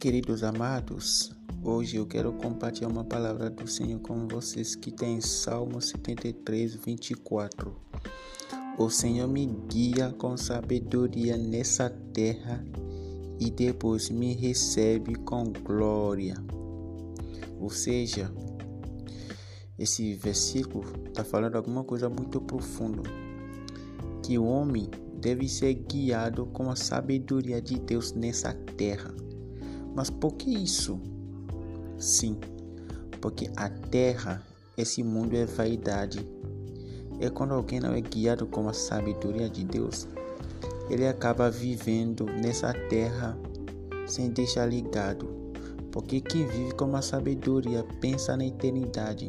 Queridos amados, hoje eu quero compartilhar uma palavra do Senhor com vocês que tem em Salmo 73, 24. O Senhor me guia com sabedoria nessa terra e depois me recebe com glória. Ou seja, esse versículo está falando alguma coisa muito profunda. Que o homem deve ser guiado com a sabedoria de Deus nessa terra mas por que isso? Sim, porque a terra, esse mundo é vaidade. É quando alguém não é guiado com a sabedoria de Deus, ele acaba vivendo nessa terra sem deixar ligado. Porque quem vive com a sabedoria pensa na eternidade,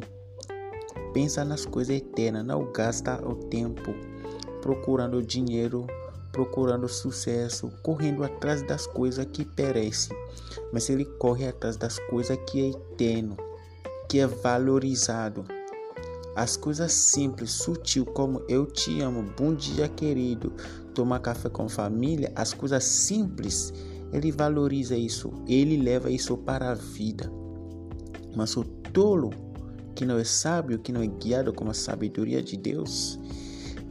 pensa nas coisas eternas, não gasta o tempo procurando dinheiro procurando sucesso, correndo atrás das coisas que perecem, mas ele corre atrás das coisas que é eterno, que é valorizado. As coisas simples, sutil como eu te amo, bom dia querido, tomar café com família, as coisas simples, ele valoriza isso, ele leva isso para a vida. Mas o tolo, que não é sábio, que não é guiado com a sabedoria de Deus,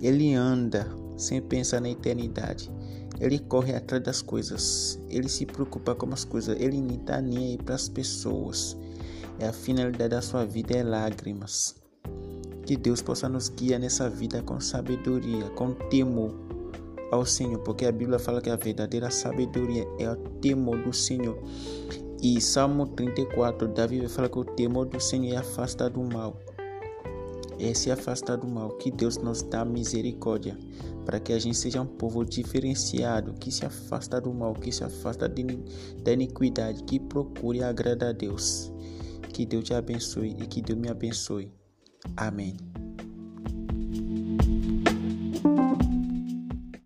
ele anda sem pensar na eternidade. Ele corre atrás das coisas, ele se preocupa com as coisas, ele nem está nem aí para as pessoas. É a finalidade da sua vida é lágrimas. Que Deus possa nos guiar nessa vida com sabedoria, com temor ao Senhor, porque a Bíblia fala que a verdadeira sabedoria é o temor do Senhor. E Salmo 34, Davi fala que o temor do Senhor é afastar do mal é se afastar do mal. Que Deus nos dá misericórdia para que a gente seja um povo diferenciado, que se afasta do mal, que se afasta da iniquidade, que procure agradar a Deus. Que Deus te abençoe e que Deus me abençoe. Amém.